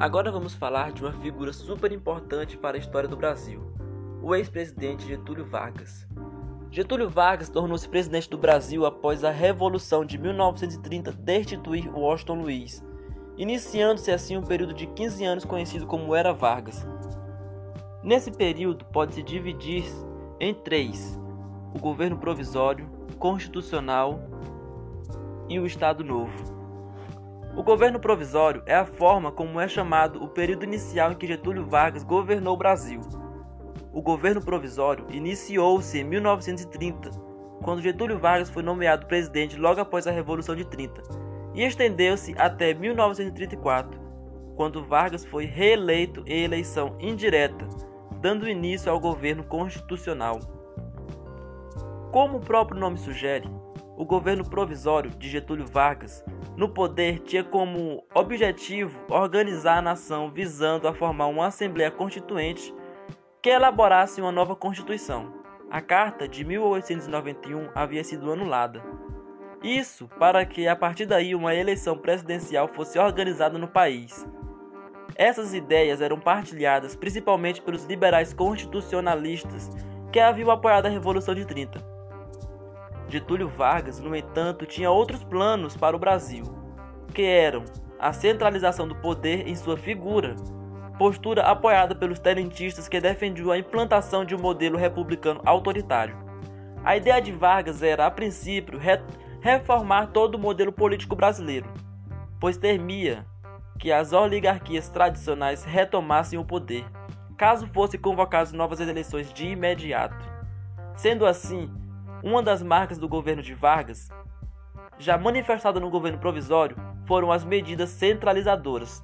Agora vamos falar de uma figura super importante para a história do Brasil, o ex-presidente Getúlio Vargas. Getúlio Vargas tornou-se presidente do Brasil após a Revolução de 1930 destituir Washington Luiz, iniciando-se assim um período de 15 anos conhecido como Era Vargas. Nesse período pode-se dividir em três: o governo provisório, constitucional e o Estado Novo. O governo provisório é a forma como é chamado o período inicial em que Getúlio Vargas governou o Brasil. O governo provisório iniciou-se em 1930, quando Getúlio Vargas foi nomeado presidente logo após a Revolução de 30, e estendeu-se até 1934, quando Vargas foi reeleito em eleição indireta, dando início ao governo constitucional. Como o próprio nome sugere, o governo provisório de Getúlio Vargas no poder tinha como objetivo organizar a nação visando a formar uma Assembleia Constituinte que elaborasse uma nova Constituição. A Carta de 1891 havia sido anulada. Isso para que a partir daí uma eleição presidencial fosse organizada no país. Essas ideias eram partilhadas principalmente pelos liberais constitucionalistas que haviam apoiado a Revolução de 30. Getúlio Vargas, no entanto, tinha outros planos para o Brasil, que eram a centralização do poder em sua figura, postura apoiada pelos tenentistas que defendiam a implantação de um modelo republicano autoritário. A ideia de Vargas era, a princípio, re reformar todo o modelo político brasileiro, pois temia que as oligarquias tradicionais retomassem o poder, caso fossem convocadas novas eleições de imediato. Sendo assim, uma das marcas do governo de Vargas, já manifestada no governo provisório, foram as medidas centralizadoras.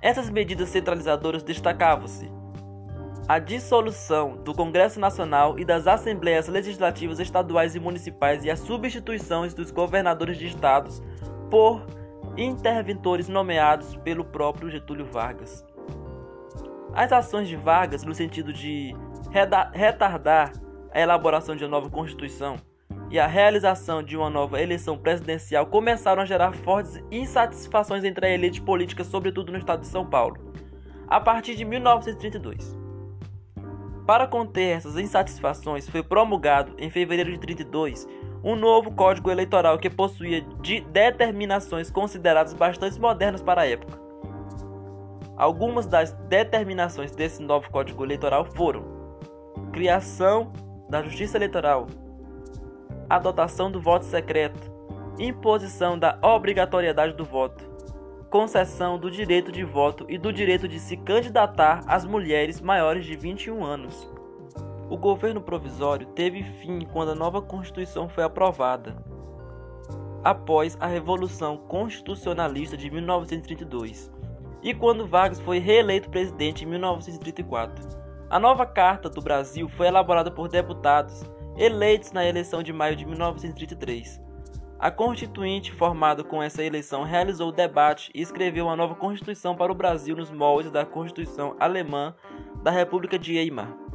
Essas medidas centralizadoras destacavam-se a dissolução do Congresso Nacional e das Assembleias Legislativas Estaduais e Municipais e as substituições dos governadores de estados por interventores nomeados pelo próprio Getúlio Vargas. As ações de Vargas no sentido de retardar a elaboração de uma nova Constituição e a realização de uma nova eleição presidencial começaram a gerar fortes insatisfações entre a elite política, sobretudo no estado de São Paulo, a partir de 1932. Para conter essas insatisfações, foi promulgado em fevereiro de 32 um novo Código Eleitoral que possuía de determinações consideradas bastante modernas para a época. Algumas das determinações desse novo Código Eleitoral foram criação da Justiça Eleitoral, adotação do voto secreto, imposição da obrigatoriedade do voto, concessão do direito de voto e do direito de se candidatar às mulheres maiores de 21 anos. O governo provisório teve fim quando a nova Constituição foi aprovada, após a Revolução Constitucionalista de 1932 e quando Vargas foi reeleito presidente em 1934. A nova Carta do Brasil foi elaborada por deputados eleitos na eleição de maio de 1933. A Constituinte, formada com essa eleição, realizou o debate e escreveu uma nova Constituição para o Brasil nos moldes da Constituição Alemã da República de Weimar.